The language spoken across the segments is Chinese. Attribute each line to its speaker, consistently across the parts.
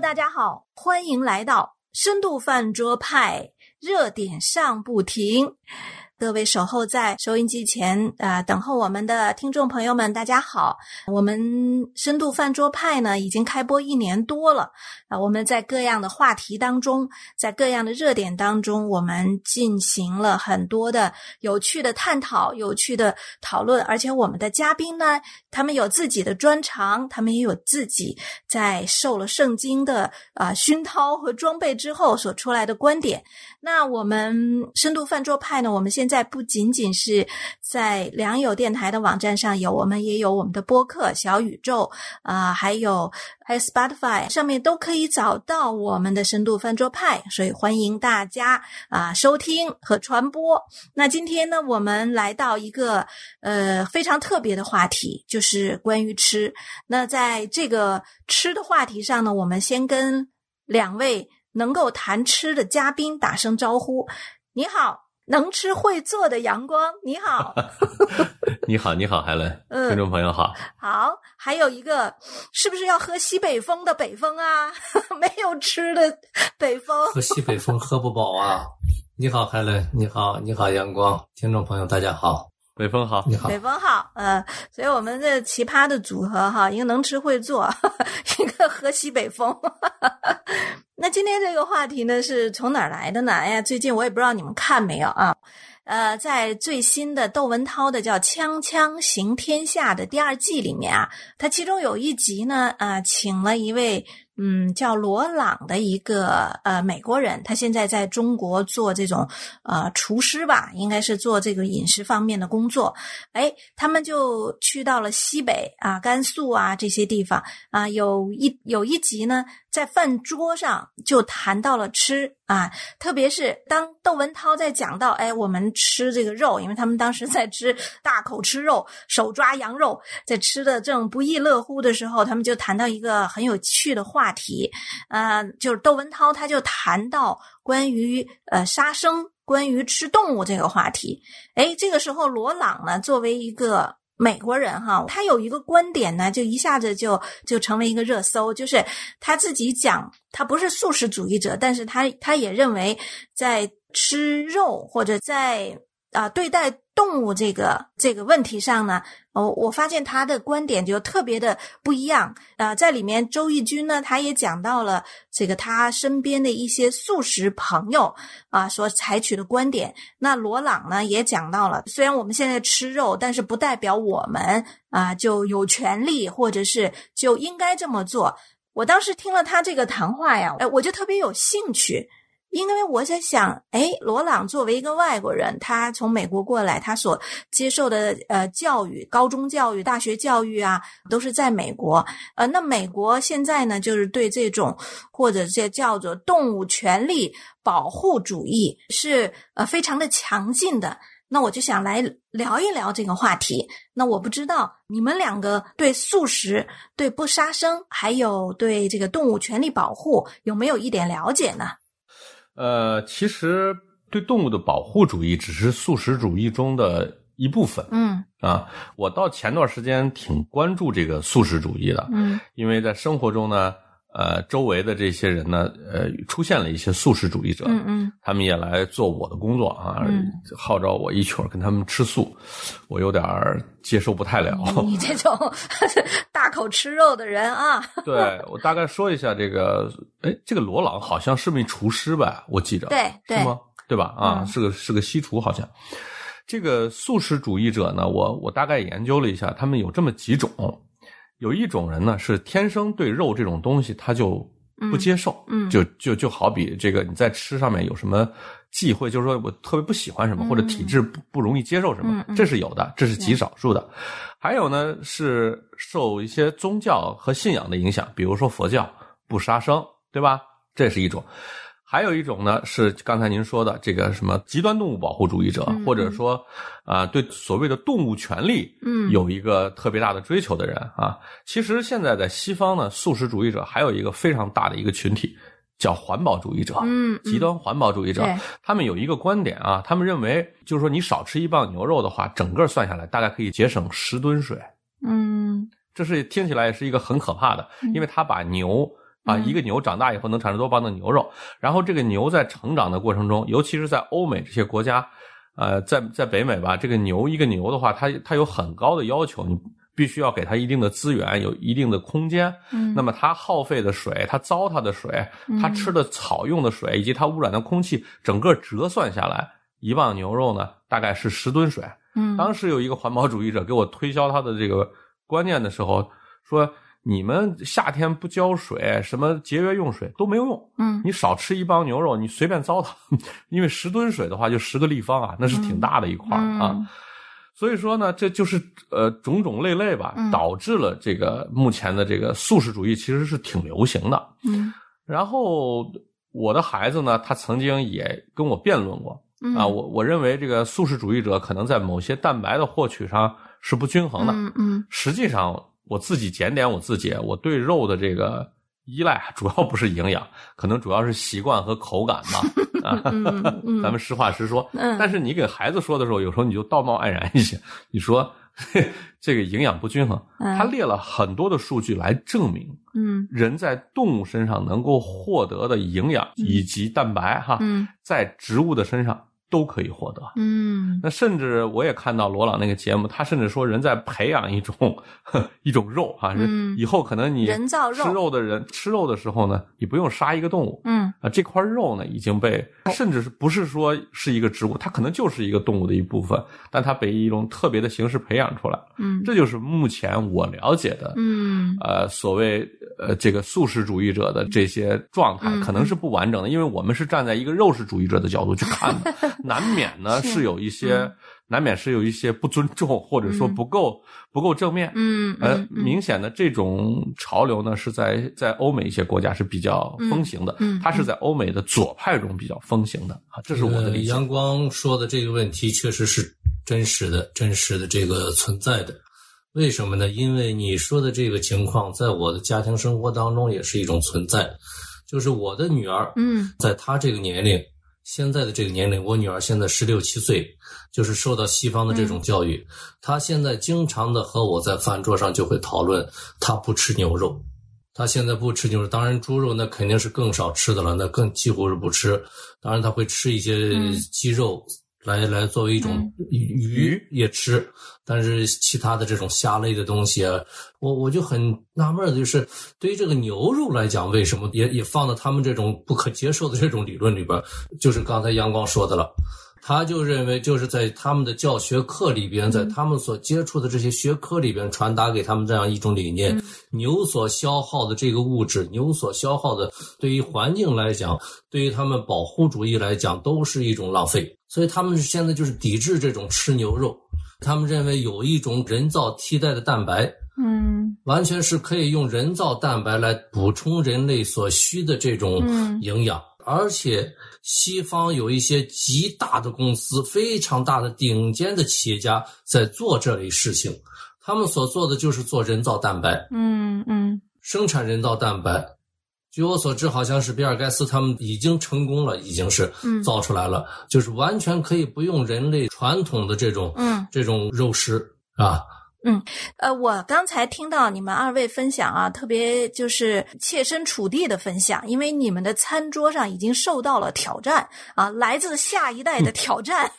Speaker 1: 大家好，欢迎来到深度饭桌派，热点上不停。各位守候在收音机前啊，等候我们的听众朋友们，大家好！我们深度饭桌派呢，已经开播一年多了啊。我们在各样的话题当中，在各样的热点当中，我们进行了很多的有趣的探讨、有趣的讨论，而且我们的嘉宾呢，他们有自己的专长，他们也有自己在受了圣经的啊熏陶和装备之后所出来的观点。那我们深度饭桌派呢，我们现在不仅仅是在良友电台的网站上有，我们也有我们的播客小宇宙啊，还有还有 Spotify 上面都可以找到我们的深度饭桌派，所以欢迎大家啊收听和传播。那今天呢，我们来到一个呃非常特别的话题，就是关于吃。那在这个吃的话题上呢，我们先跟两位能够谈吃的嘉宾打声招呼。你好。能吃会做的阳光，你好，
Speaker 2: 你好，你好，海伦，
Speaker 1: 嗯。
Speaker 2: 听众朋友好，
Speaker 1: 好，还有一个是不是要喝西北风的北风啊？没有吃的北风，
Speaker 3: 喝西北风喝不饱啊！你好，海伦，你好，你好，阳光，听众朋友大家好，
Speaker 2: 北风好，
Speaker 3: 你好，
Speaker 1: 北风好，呃，所以我们这奇葩的组合哈，一个能吃会做，一个喝西北风。那今天这个话题呢，是从哪儿来的呢？哎呀，最近我也不知道你们看没有啊。呃，在最新的窦文涛的叫《锵锵行天下》的第二季里面啊，他其中有一集呢，啊，请了一位嗯叫罗朗的一个呃美国人，他现在在中国做这种呃厨师吧，应该是做这个饮食方面的工作。哎，他们就去到了西北啊、甘肃啊这些地方啊，有一有一集呢，在饭桌上就谈到了吃啊，特别是当窦文涛在讲到哎我们吃这个肉，因为他们当时在吃大口吃肉，手抓羊肉，在吃的正不亦乐乎的时候，他们就谈到一个很有趣的话题，呃，就是窦文涛他就谈到关于呃杀生。关于吃动物这个话题，哎，这个时候罗朗呢，作为一个美国人哈，他有一个观点呢，就一下子就就成为一个热搜，就是他自己讲，他不是素食主义者，但是他他也认为在吃肉或者在啊、对待动物这个这个问题上呢，哦，我发现他的观点就特别的不一样。啊，在里面周轶君呢，他也讲到了这个他身边的一些素食朋友啊所采取的观点。那罗朗呢也讲到了，虽然我们现在吃肉，但是不代表我们啊就有权利或者是就应该这么做。我当时听了他这个谈话呀，哎，我就特别有兴趣。因为我在想，哎，罗朗作为一个外国人，他从美国过来，他所接受的呃教育、高中教育、大学教育啊，都是在美国。呃，那美国现在呢，就是对这种或者这叫做动物权利保护主义是呃非常的强劲的。那我就想来聊一聊这个话题。那我不知道你们两个对素食、对不杀生，还有对这个动物权利保护有没有一点了解呢？
Speaker 2: 呃，其实对动物的保护主义只是素食主义中的一部分
Speaker 1: 嗯
Speaker 2: 啊。我到前段时间挺关注这个素食主义的，
Speaker 1: 嗯
Speaker 2: 因为在生活中呢，呃，周围的这些人呢，呃，出现了一些素食主义者，
Speaker 1: 嗯嗯
Speaker 2: 他们也来做我的工作啊，
Speaker 1: 嗯
Speaker 2: 号召我一起儿跟他们吃素，我有点儿接受不太了。
Speaker 1: 你这种 大口吃肉的人啊，
Speaker 2: 对我大概说一下这个，哎，这个罗朗好像是名厨师吧？我记着，
Speaker 1: 对对
Speaker 2: 是吗？对吧？啊，
Speaker 1: 嗯
Speaker 2: 是个是个西厨，好像。这个素食主义者呢，我我大概研究了一下，他们有这么几种。有一种人呢是天生对肉这种东西他就不接受，
Speaker 1: 嗯
Speaker 2: 就就就好比这个你在吃上面有什么忌讳，就是说我特别不喜欢什么，
Speaker 1: 嗯
Speaker 2: 或者体质不不容易接受什么，这是有的，这是极少数的。还有呢是受一些宗教和信仰的影响，比如说佛教不杀生，对吧？这是一种。还有一种呢，是刚才您说的这个什么极端动物保护主义者，
Speaker 1: 嗯
Speaker 2: 或者说啊、对所谓的动物权利，
Speaker 1: 嗯
Speaker 2: 有一个特别大的追求的人啊。其实现在在西方呢，素食主义者还有一个非常大的一个群体，叫环保主义者，
Speaker 1: 嗯嗯
Speaker 2: 极端环保主义者
Speaker 1: 对。
Speaker 2: 他们有一个观点啊，他们认为就是说你少吃一磅牛肉的话，整个算下来大概可以节省十吨水。
Speaker 1: 嗯
Speaker 2: 这是听起来也是一个很可怕的，因为他把牛啊，
Speaker 1: 嗯
Speaker 2: 一个牛长大以后能产生多磅的牛肉，然后这个牛在成长的过程中，尤其是在欧美这些国家，呃，在在北美吧，这个牛一个牛的话，它它有很高的要求，你必须要给它一定的资源，有一定的空间。
Speaker 1: 嗯
Speaker 2: 那么它耗费的水，它糟蹋的水，它吃的草用的水，以及它污染的空气，整个折算下来，一磅牛肉呢，大概是十吨水。
Speaker 1: 嗯
Speaker 2: 当时有一个环保主义者给我推销他的这个观念的时候，说你们夏天不浇水，什么节约用水都没有用。
Speaker 1: 嗯
Speaker 2: 你少吃一帮牛肉，你随便糟蹋，因为十吨水的话就十个立方啊，那是挺大的一块儿啊。
Speaker 1: 嗯
Speaker 2: 所以说呢，这就是呃种种类类吧
Speaker 1: 嗯，
Speaker 2: 导致了这个目前的这个素食主义其实是挺流行的。
Speaker 1: 嗯
Speaker 2: 然后我的孩子呢，他曾经也跟我辩论过
Speaker 1: 嗯
Speaker 2: 啊，我我认为这个素食主义者可能在某些蛋白的获取上是不均衡的。
Speaker 1: 嗯嗯
Speaker 2: 实际上，我自己检点我自己，我对肉的这个依赖主要不是营养，可能主要是习惯和口感吧。啊，咱们实话实说。
Speaker 1: 嗯
Speaker 2: 但是你给孩子说的时候，有时候你就道貌岸然一些，你说 这个营养不均衡，
Speaker 1: 嗯
Speaker 2: 他列了很多的数据来证明
Speaker 1: 嗯
Speaker 2: 人在动物身上能够获得的营养以及蛋白哈，
Speaker 1: 嗯
Speaker 2: 在植物的身上都可以获得。
Speaker 1: 嗯。
Speaker 2: 那甚至我也看到罗朗那个节目，他甚至说人在培养一种 一种肉啊，
Speaker 1: 嗯。
Speaker 2: 以后可能你
Speaker 1: 人造肉。
Speaker 2: 吃肉的人吃肉的时候呢，你不用杀一个动物。
Speaker 1: 嗯。
Speaker 2: 啊，这块肉呢已经被甚至是不是说是一个植物，它可能就是一个动物的一部分，但它被一种特别的形式培养出来，
Speaker 1: 嗯。
Speaker 2: 这就是目前我了解的
Speaker 1: 嗯。
Speaker 2: 呃，所谓呃这个素食主义者的这些状态
Speaker 1: 嗯。
Speaker 2: 可能是不完整的，因为我们是站在一个肉食主义者的角度去看的，难免呢
Speaker 1: 是
Speaker 2: 是有一些
Speaker 1: 嗯
Speaker 2: 难免是有一些不尊重或者说
Speaker 1: 嗯
Speaker 2: 不够不够正面。
Speaker 1: 嗯
Speaker 2: 呃，明显的这种潮流呢，是在在欧美一些国家是比较风行的，
Speaker 1: 嗯嗯
Speaker 2: 它是在欧美的左派中比较风行的啊，这是我的理解。
Speaker 3: 呃阳光说的这个问题确实是真实的、真实的这个存在的。为什么呢？因为你说的这个情况，在我的家庭生活当中也是一种存在。就是我的女儿，
Speaker 1: 嗯
Speaker 3: 在她这个年龄，现在的这个年龄，我女儿现在十六七岁，就是受到西方的这种教育，她现在经常的和我在饭桌上就会讨论，她不吃牛肉。她现在不吃牛肉，当然猪肉那肯定是更少吃的了，那更几乎是不吃。当然，她会吃一些
Speaker 1: 嗯
Speaker 3: 鸡肉来来作为一种
Speaker 1: 嗯
Speaker 3: 鱼也吃，但是其他的这种虾类的东西啊，我我就很纳闷的就是，对于这个牛肉来讲，为什么也也放到他们这种不可接受的这种理论里边儿？就是刚才阳光说的了。他就认为，就是在他们的教学课里边，在他们所接触的这些学科里边，传达给他们这样一种理念：牛所消耗的这个物质，牛所消耗的，对于环境来讲，对于他们保护主义来讲，都是一种浪费。所以他们现在就是抵制这种吃牛肉，他们认为有一种人造替代的蛋白，
Speaker 1: 嗯。
Speaker 3: 完全是可以用人造蛋白来补充人类所需的这种
Speaker 1: 嗯。
Speaker 3: 营养，而且西方有一些极大的公司、非常大的顶尖的企业家在做这类事情，他们所做的就是做人造蛋白，
Speaker 1: 嗯嗯
Speaker 3: 生产人造蛋白。据我所知，好像是比尔盖茨他们已经成功了，已经是
Speaker 1: 嗯
Speaker 3: 造出来了，就是完全可以不用人类传统的这种
Speaker 1: 嗯。
Speaker 3: 这种肉食啊，
Speaker 1: 呃，我刚才听到你们二位分享啊，特别就是切身处地的分享，因为你们的餐桌上已经受到了挑战啊，来自下一代的挑战。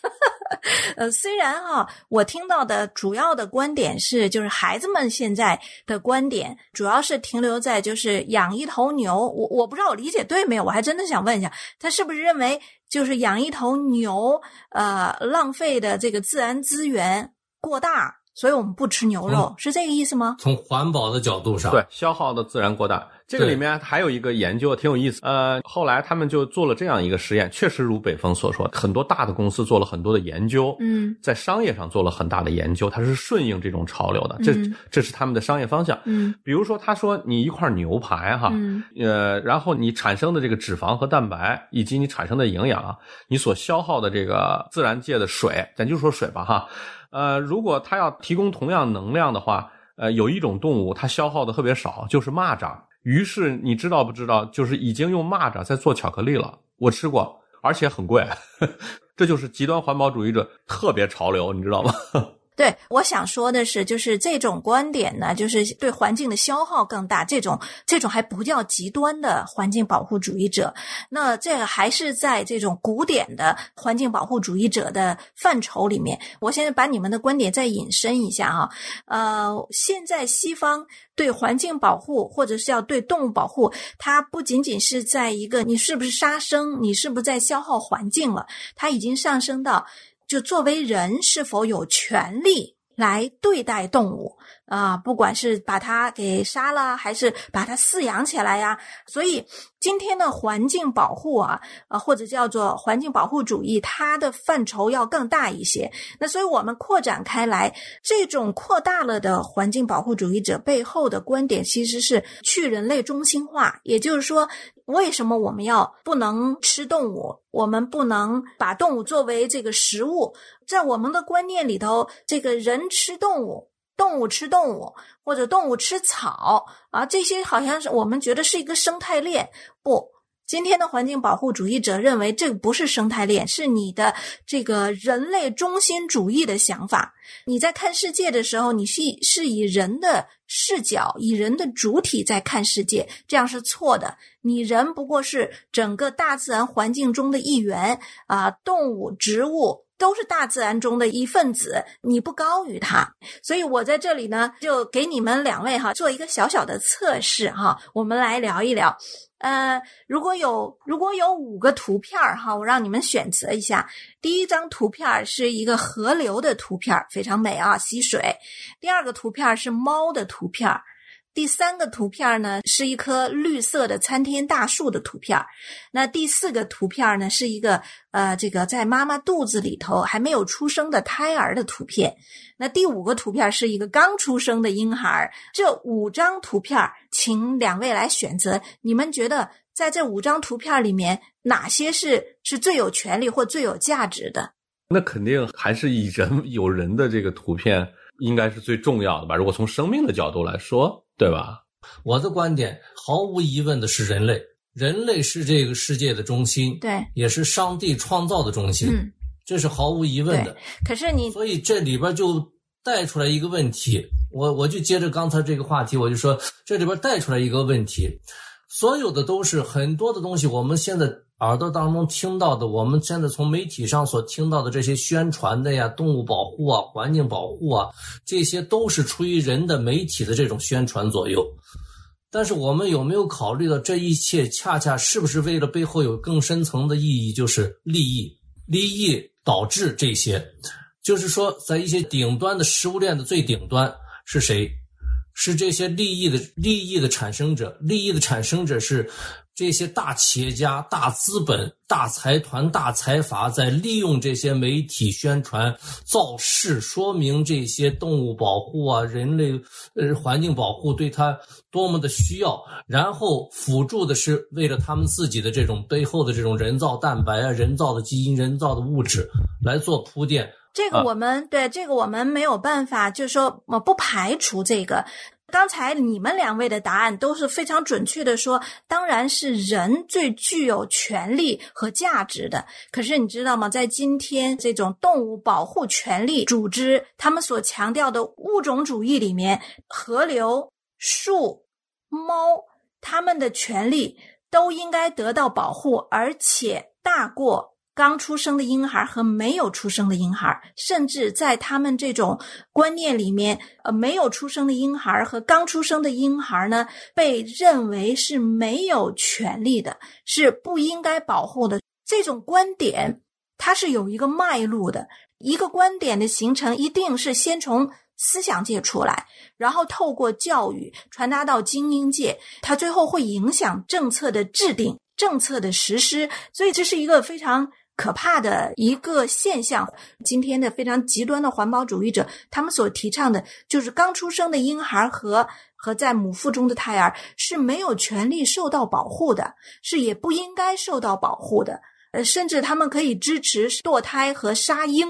Speaker 1: 呃，虽然哈、我听到的主要的观点是，就是孩子们现在的观点主要是停留在就是养一头牛，我我不知道我理解对没有，我还真的想问一下，他是不是认为就是养一头牛，呃，浪费的这个自然资源过大，所以我们不吃牛肉，是这个意思吗？
Speaker 3: 从环保的角度上，
Speaker 2: 对，消耗的自然过大。这个里面还有一个研究挺有意思，呃，后来他们就做了这样一个实验，确实如北风所说，很多大的公司做了很多的研究，
Speaker 1: 嗯
Speaker 2: 在商业上做了很大的研究，它是顺应这种潮流的，这
Speaker 1: 嗯
Speaker 2: 这是他们的商业方向。
Speaker 1: 嗯
Speaker 2: 比如说，他说你一块牛排哈，
Speaker 1: 嗯
Speaker 2: 呃，然后你产生的这个脂肪和蛋白，以及你产生的营养啊，你所消耗的这个自然界的水，咱就说水吧哈，呃，如果它要提供同样能量的话，呃，有一种动物它消耗的特别少，就是蚂蚱。于是你知道不知道，就是已经用蚂蚱在做巧克力了，我吃过，而且很贵，这就是极端环保主义者特别潮流，你知道吗？
Speaker 1: 对，我想说的是，就是这种观点呢，就是对环境的消耗更大，这种这种还不叫极端的环境保护主义者，那这个还是在这种古典的环境保护主义者的范畴里面。我现在把你们的观点再引申一下啊，呃，现在西方对环境保护或者是要对动物保护，它不仅仅是在一个你是不是杀生，你是不是在消耗环境了，它已经上升到。就作为人是否有权利来对待动物啊？不管是把它给杀了，还是把它饲养起来呀？所以今天的环境保护啊，啊或者叫做环境保护主义，它的范畴要更大一些。那所以我们扩展开来，这种扩大了的环境保护主义者背后的观点，其实是去人类中心化，也就是说。为什么我们要不能吃动物？我们不能把动物作为这个食物？在我们的观念里头，这个人吃动物，动物吃动物，或者动物吃草啊，这些好像是我们觉得是一个生态链。不。今天的环境保护主义者认为，这个不是生态链，是你的这个人类中心主义的想法。你在看世界的时候，你是是以人的视角、以人的主体在看世界，这样是错的。你人不过是整个大自然环境中的一员啊，动物、植物都是大自然中的一份子，你不高于它。所以我在这里呢，就给你们两位哈做一个小小的测试哈，我们来聊一聊。呃，如果有如果有五个图片儿哈，我让你们选择一下。第一张图片是一个河流的图片，非常美啊，溪水。第二个图片是猫的图片。第三个图片呢，是一棵绿色的参天大树的图片。那第四个图片呢，是一个呃，这个在妈妈肚子里头还没有出生的胎儿的图片。那第五个图片是一个刚出生的婴孩。这五张图片，请两位来选择。你们觉得在这五张图片里面，哪些是是最有权利或最有价值的？
Speaker 2: 那肯定还是以人有人的这个图片应该是最重要的吧？如果从生命的角度来说。对吧？
Speaker 3: 我的观点毫无疑问的是，人类，人类是这个世界的中心，
Speaker 1: 对，
Speaker 3: 也是上帝创造的中心，
Speaker 1: 嗯，
Speaker 3: 这是毫无疑问的。
Speaker 1: 可是你，
Speaker 3: 所以这里边就带出来一个问题，我我就接着刚才这个话题，我就说这里边带出来一个问题，所有的都是很多的东西，我们现在。耳朵当中听到的，我们现在从媒体上所听到的这些宣传的呀，动物保护啊，环境保护啊，这些都是出于人的媒体的这种宣传左右。但是我们有没有考虑到这一切恰恰是不是为了背后有更深层的意义，就是利益？利益导致这些，就是说，在一些顶端的食物链的最顶端是谁？是这些利益的利益的产生者，利益的产生者是。这些大企业家、大资本、大财团、大财阀在利用这些媒体宣传造势，说明这些动物保护啊、人类呃环境保护对他多么的需要，然后辅助的是为了他们自己的这种背后的这种人造蛋白啊、人造的基因、人造的物质来做铺垫。
Speaker 1: 这个我们对这个我们没有办法，就是说我不排除这个。刚才你们两位的答案都是非常准确的，说当然是人最具有权利和价值的。可是你知道吗？在今天这种动物保护权利组织，他们所强调的物种主义里面，河流、树、猫，他们的权利都应该得到保护，而且大过。刚出生的婴孩和没有出生的婴孩，甚至在他们这种观念里面，呃，没有出生的婴孩和刚出生的婴孩呢，被认为是没有权利的，是不应该保护的。这种观点，它是有一个脉络的。一个观点的形成，一定是先从思想界出来，然后透过教育传达到精英界，它最后会影响政策的制定、政策的实施。所以，这是一个非常。可怕的一个现象，今天的非常极端的环保主义者，他们所提倡的就是刚出生的婴孩和和在母腹中的胎儿是没有权利受到保护的，是也不应该受到保护的。呃，甚至他们可以支持堕胎和杀婴。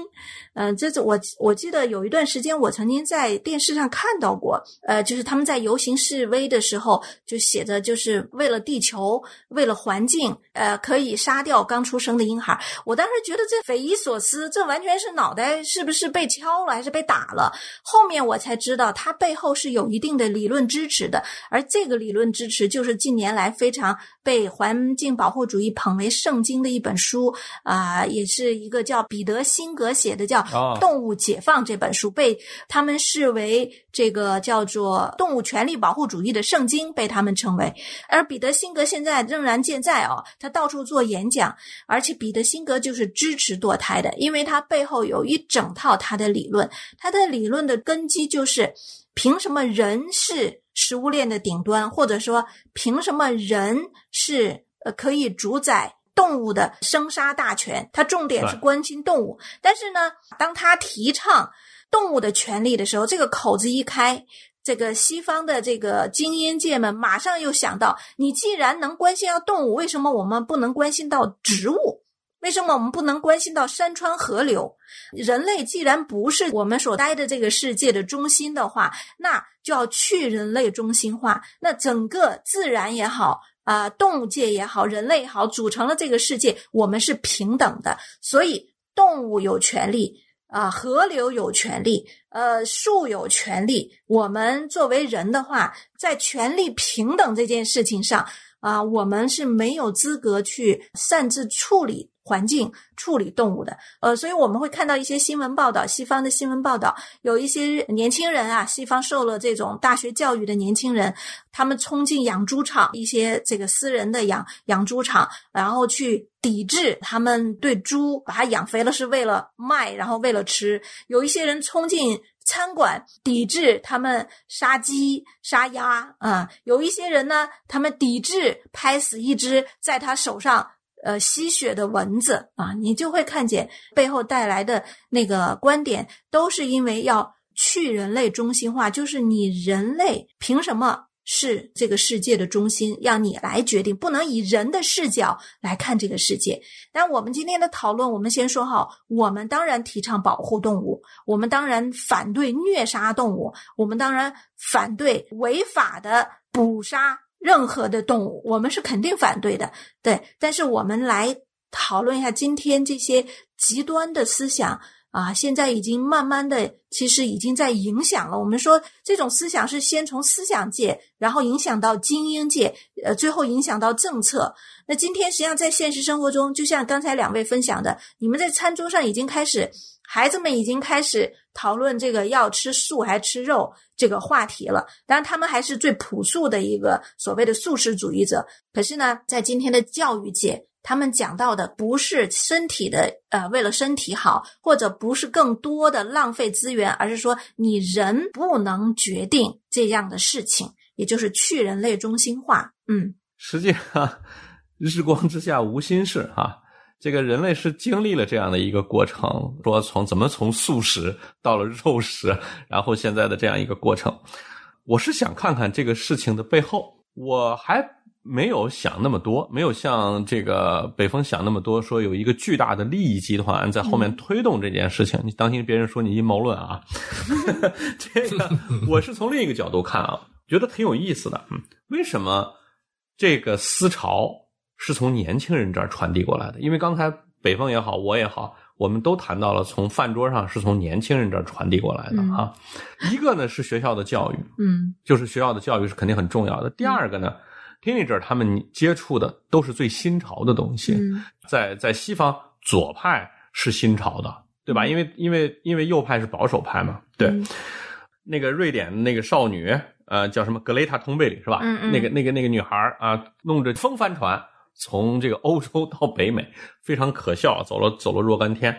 Speaker 1: 嗯，这是我我记得有一段时间，我曾经在电视上看到过，呃，就是他们在游行示威的时候，就写着就是为了地球，为了环境，呃，可以杀掉刚出生的婴孩。我当时觉得这匪夷所思，这完全是脑袋是不是被敲了，还是被打了？后面我才知道，它背后是有一定的理论支持的，而这个理论支持就是近年来非常被环境保护主义捧为圣经的一本书啊，也是一个叫彼得辛格写的叫。
Speaker 2: 啊，
Speaker 1: 动物解放这本书被他们视为这个叫做动物权利保护主义的圣经，被他们称为。而彼得辛格现在仍然健在哦，他到处做演讲，而且彼得辛格就是支持堕胎的，因为他背后有一整套他的理论，他的理论的根基就是凭什么人是食物链的顶端，或者说凭什么人是呃可以主宰。动物的生杀大权，他重点是关心动物。但是呢，当他提倡动物的权利的时候，这个口子一开，这个西方的这个精英界们马上又想到：你既然能关心到动物，为什么我们不能关心到植物？为什么我们不能关心到山川河流？人类既然不是我们所待的这个世界的中心的话，那就要去人类中心化。那整个自然也好。啊，动物界也好，人类也好，组成了这个世界，我们是平等的，所以动物有权利啊，河流有权利，呃，树有权利。我们作为人的话，在权利平等这件事情上啊，我们是没有资格去擅自处理。环境处理动物的，呃，所以我们会看到一些新闻报道，西方的新闻报道，有一些年轻人啊，西方受了这种大学教育的年轻人，他们冲进养猪场，一些这个私人的养养猪场，然后去抵制他们对猪把它养肥了是为了卖，然后为了吃。有一些人冲进餐馆，抵制他们杀鸡杀鸭啊。有一些人呢，他们抵制拍死一只在他手上。呃，吸血的蚊子啊，你就会看见背后带来的那个观点，都是因为要去人类中心化，就是你人类凭什么是这个世界的中心，让你来决定，不能以人的视角来看这个世界。但我们今天的讨论，我们先说好，我们当然提倡保护动物，我们当然反对虐杀动物，我们当然反对违法的捕杀。任何的动物，我们是肯定反对的，对。但是我们来讨论一下今天这些极端的思想啊，现在已经慢慢的，其实已经在影响了。我们说这种思想是先从思想界，然后影响到精英界，呃，最后影响到政策。那今天实际上在现实生活中，就像刚才两位分享的，你们在餐桌上已经开始。孩子们已经开始讨论这个要吃素还吃肉这个话题了。当然，他们还是最朴素的一个所谓的素食主义者。可是呢，在今天的教育界，他们讲到的不是身体的呃，为了身体好，或者不是更多的浪费资源，而是说你人不能决定这样的事情，也就是去人类中心化。嗯，
Speaker 2: 实际上，日光之下无心事哈。这个人类是经历了这样的一个过程，说从怎么从素食到了肉食，然后现在的这样一个过程，我是想看看这个事情的背后，我还没有想那么多，没有像这个北风想那么多，说有一个巨大的利益集团在后面推动这件事情，你当心别人说你阴谋论啊。这个我是从另一个角度看啊，觉得挺有意思的。嗯，为什么这个思潮？是从年轻人这儿传递过来的，因为刚才北风也好，我也好，我们都谈到了从饭桌上是从年轻人这儿传递过来的啊。一个呢是学校的教育，
Speaker 1: 嗯，
Speaker 2: 就是学校的教育是肯定很重要的。第二个呢，teenager 他们接触的都是最新潮的东西，在在西方左派是新潮的，对吧？因为因为因为右派是保守派嘛，对。那个瑞典那个少女，呃，叫什么格雷塔通贝里是吧？
Speaker 1: 嗯嗯。
Speaker 2: 那个那个那个女孩啊，弄着风帆船。从这个欧洲到北美，非常可笑，走了走了若干天。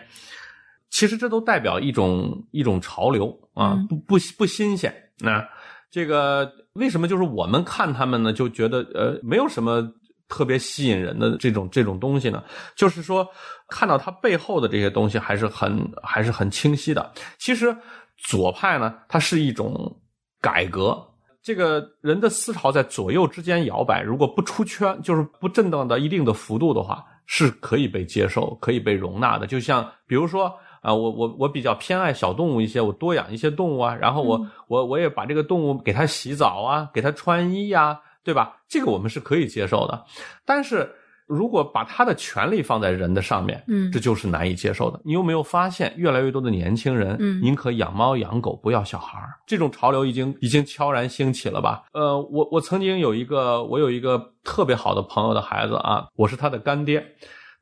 Speaker 2: 其实这都代表一种一种潮流啊，不不不新鲜。那这个为什么就是我们看他们呢，就觉得呃没有什么特别吸引人的这种这种东西呢？就是说看到它背后的这些东西还是很还是很清晰的。其实左派呢，它是一种改革。这个人的思潮在左右之间摇摆，如果不出圈，就是不震荡到一定的幅度的话，是可以被接受、可以被容纳的。就像比如说啊、我我我比较偏爱小动物一些，我多养一些动物啊，然后我、
Speaker 1: 嗯
Speaker 2: 我我也把这个动物给它洗澡啊，给它穿衣呀、对吧？这个我们是可以接受的。但是如果把他的权利放在人的上面，
Speaker 1: 嗯
Speaker 2: 这就是难以接受的。你有没有发现，越来越多的年轻人，
Speaker 1: 嗯
Speaker 2: 宁可养猫养狗，不要小孩儿这种潮流已经已经悄然兴起了吧？呃，我我曾经有一个我有一个特别好的朋友的孩子啊，我是他的干爹。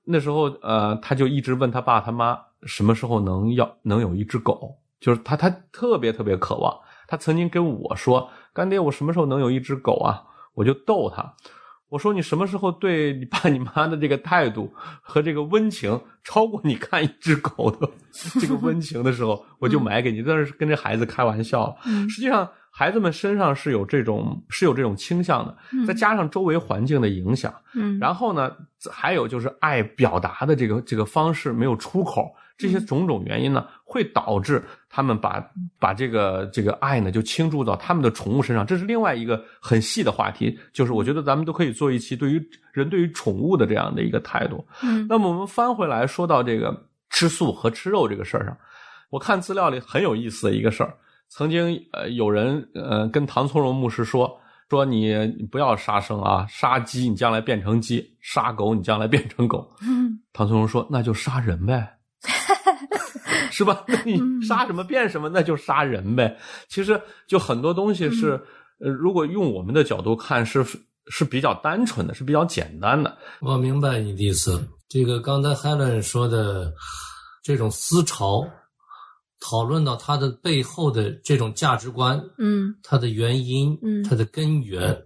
Speaker 2: 那时候，呃，他就一直问他爸他妈什么时候能要能有一只狗，就是他他特别特别渴望。他曾经跟我说：“干爹，我什么时候能有一只狗啊？”我就逗他，我说：“你什么时候对你爸你妈的这个态度和这个温情超过你看一只狗的 这个温情的时候，我就买给你。”但是跟这孩子开玩笑。
Speaker 1: 了
Speaker 2: 实际上，孩子们身上是有这种是有这种倾向的，再加上周围环境的影响，
Speaker 1: 嗯，
Speaker 2: 然后呢，还有就是爱表达的这个这个方式没有出口，这些种种原因呢，会导致他们把把这个这个爱呢就倾注到他们的宠物身上。这是另外一个很细的话题，就是我觉得咱们都可以做一期对于人对于宠物的这样的一个态度。
Speaker 1: 嗯
Speaker 2: 那么我们翻回来说到这个吃素和吃肉这个事儿上，我看资料里很有意思的一个事儿，曾经呃有人呃跟唐从容牧师说说你你不要杀生啊，杀鸡你将来变成鸡，杀狗你将来变成狗。
Speaker 1: 嗯
Speaker 2: 唐从容说那就杀人呗。是吧？那你杀什么变什么，那就杀人呗。其实就很多东西是，呃，如果用我们的角度看，是是比较单纯的，是比较简单的。
Speaker 3: 我明白你的意思。这个刚才 Helen 说的这种思潮，讨论到它的背后的这种价值观，
Speaker 1: 嗯
Speaker 3: 它的原因，
Speaker 1: 嗯
Speaker 3: 它的根源。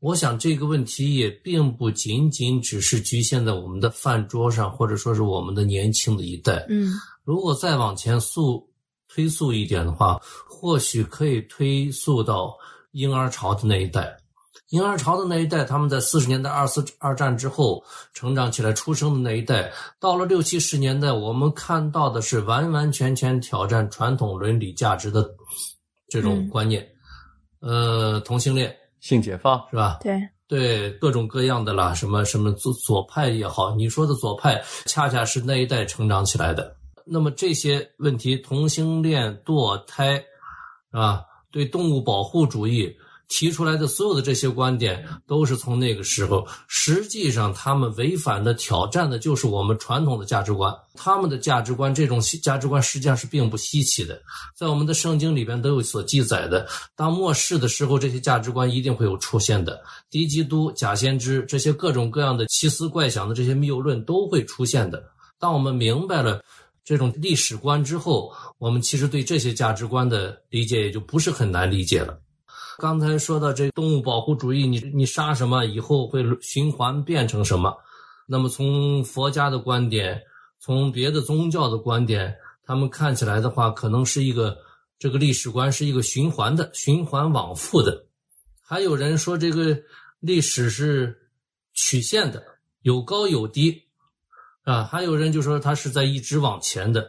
Speaker 3: 我想这个问题也并不仅仅只是局限在我们的饭桌上，或者说是我们的年轻的一代。
Speaker 1: 嗯
Speaker 3: 如果再往前溯推溯一点的话，或许可以推溯到婴儿潮的那一代。婴儿潮的那一代，他们在四十年代二次二战之后成长起来、出生的那一代，到了六七十年代，我们看到的是完完全全挑战传统伦理价值的这种
Speaker 1: 嗯
Speaker 3: 观念。呃，同性恋
Speaker 2: 性解放，
Speaker 3: 是吧？
Speaker 1: 对，
Speaker 3: 对各种各样的啦，什么什么左左派也好，你说的左派，恰恰是那一代成长起来的。那么这些问题，同性恋、堕胎，啊，对动物保护主义提出来的所有的这些观点，都是从那个时候。实际上，他们违反的、挑战的就是我们传统的价值观。他们的价值观，这种价值观实际上是并不稀奇的，在我们的圣经里边都有所记载的。当末世的时候，这些价值观一定会有出现的。敌基督、假先知这些各种各样的奇思怪想的这些谬论都会出现的。当我们明白了这种历史观之后，我们其实对这些价值观的理解也就不是很难理解了。刚才说到这动物保护主义，你你杀什么以后会循环变成什么？那么从佛家的观点，从别的宗教的观点，他们看起来的话，可能是一个这个历史观是一个循环的、循环往复的。还有人说这个历史是曲线的，有高有低，啊，还有人就说它是在一直往前的。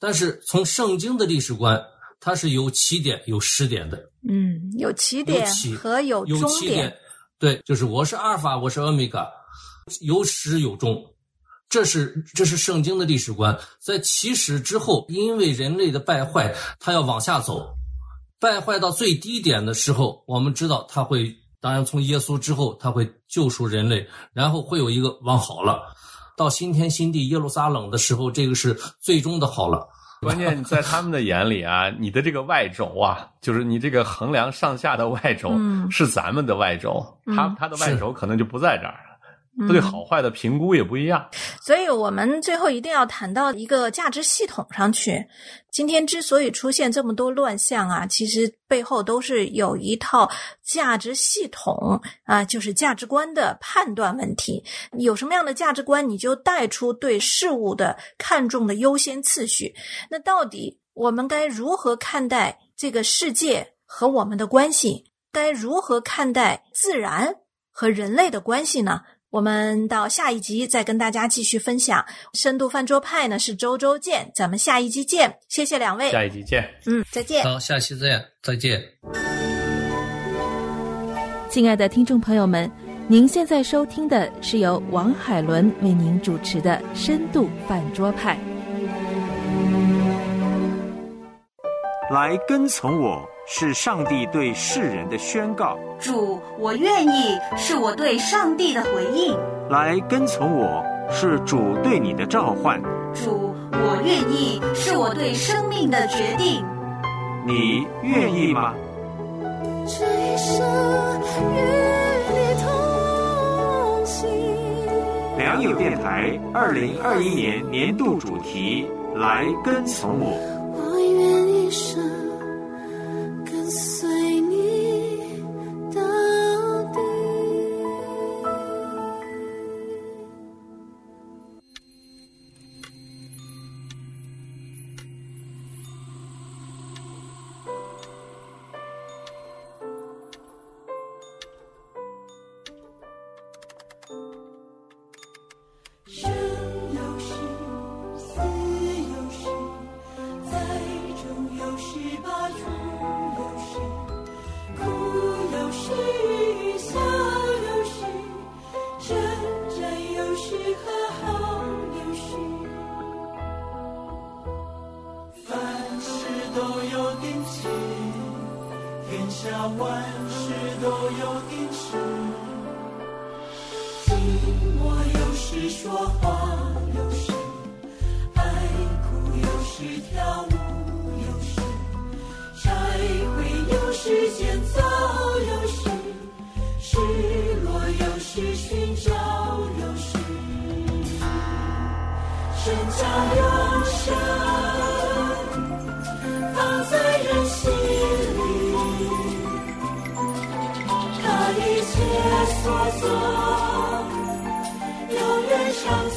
Speaker 3: 但是从圣经的历史观，它是有起点有始点的，
Speaker 1: 嗯，有起点
Speaker 3: 起
Speaker 1: 和有
Speaker 3: 有
Speaker 1: 终点
Speaker 3: 起点，，对，就是我是阿尔法，我是欧米伽，有始有终，这是这是圣经的历史观。在起始之后，因为人类的败坏，它要往下走，败坏到最低点的时候，我们知道它会，当然从耶稣之后，他会救赎人类，然后会有一个往好了。到新天新地耶路撒冷的时候，这个是最终的好了。
Speaker 2: 关键在他们的眼里啊，你的这个外轴啊，就是你这个衡量上下的外轴，
Speaker 1: 嗯
Speaker 2: 是咱们的外轴，
Speaker 1: 嗯
Speaker 2: 他他的外轴可能就不在这儿对好坏的评估也不一样。
Speaker 1: 所以我们最后一定要谈到一个价值系统上去。今天之所以出现这么多乱象啊，其实背后都是有一套价值系统啊，就是价值观的判断问题。有什么样的价值观，你就带出对事物的看重的优先次序。那到底我们该如何看待这个世界和我们的关系？该如何看待自然和人类的关系呢？我们到下一集再跟大家继续分享。深度饭桌派呢是周周见，咱们下一集见。谢谢两位，
Speaker 2: 下一集见。
Speaker 1: 嗯，再见。
Speaker 3: 好，下期再见，再见。
Speaker 4: 亲爱的听众朋友们，您现在收听的是由王海伦为您主持的《深度饭桌派》。
Speaker 5: 来跟从我，是上帝对世人的宣告。
Speaker 6: 主，我愿意，是我对上帝的回应。
Speaker 5: 来跟从我，是主对你的召唤。
Speaker 6: 主，我愿意，是我对生命的决定。
Speaker 5: 你愿意吗？
Speaker 7: 这一生与你同行。
Speaker 5: 良友电台二零二一年年度主题：来跟从我。
Speaker 7: 我愿一生
Speaker 8: 有定时。寂寞有时说话有时，爱哭有时跳舞有时，拆毁有时。建造有时，失落有时？寻找有时，神将永生所做。永远长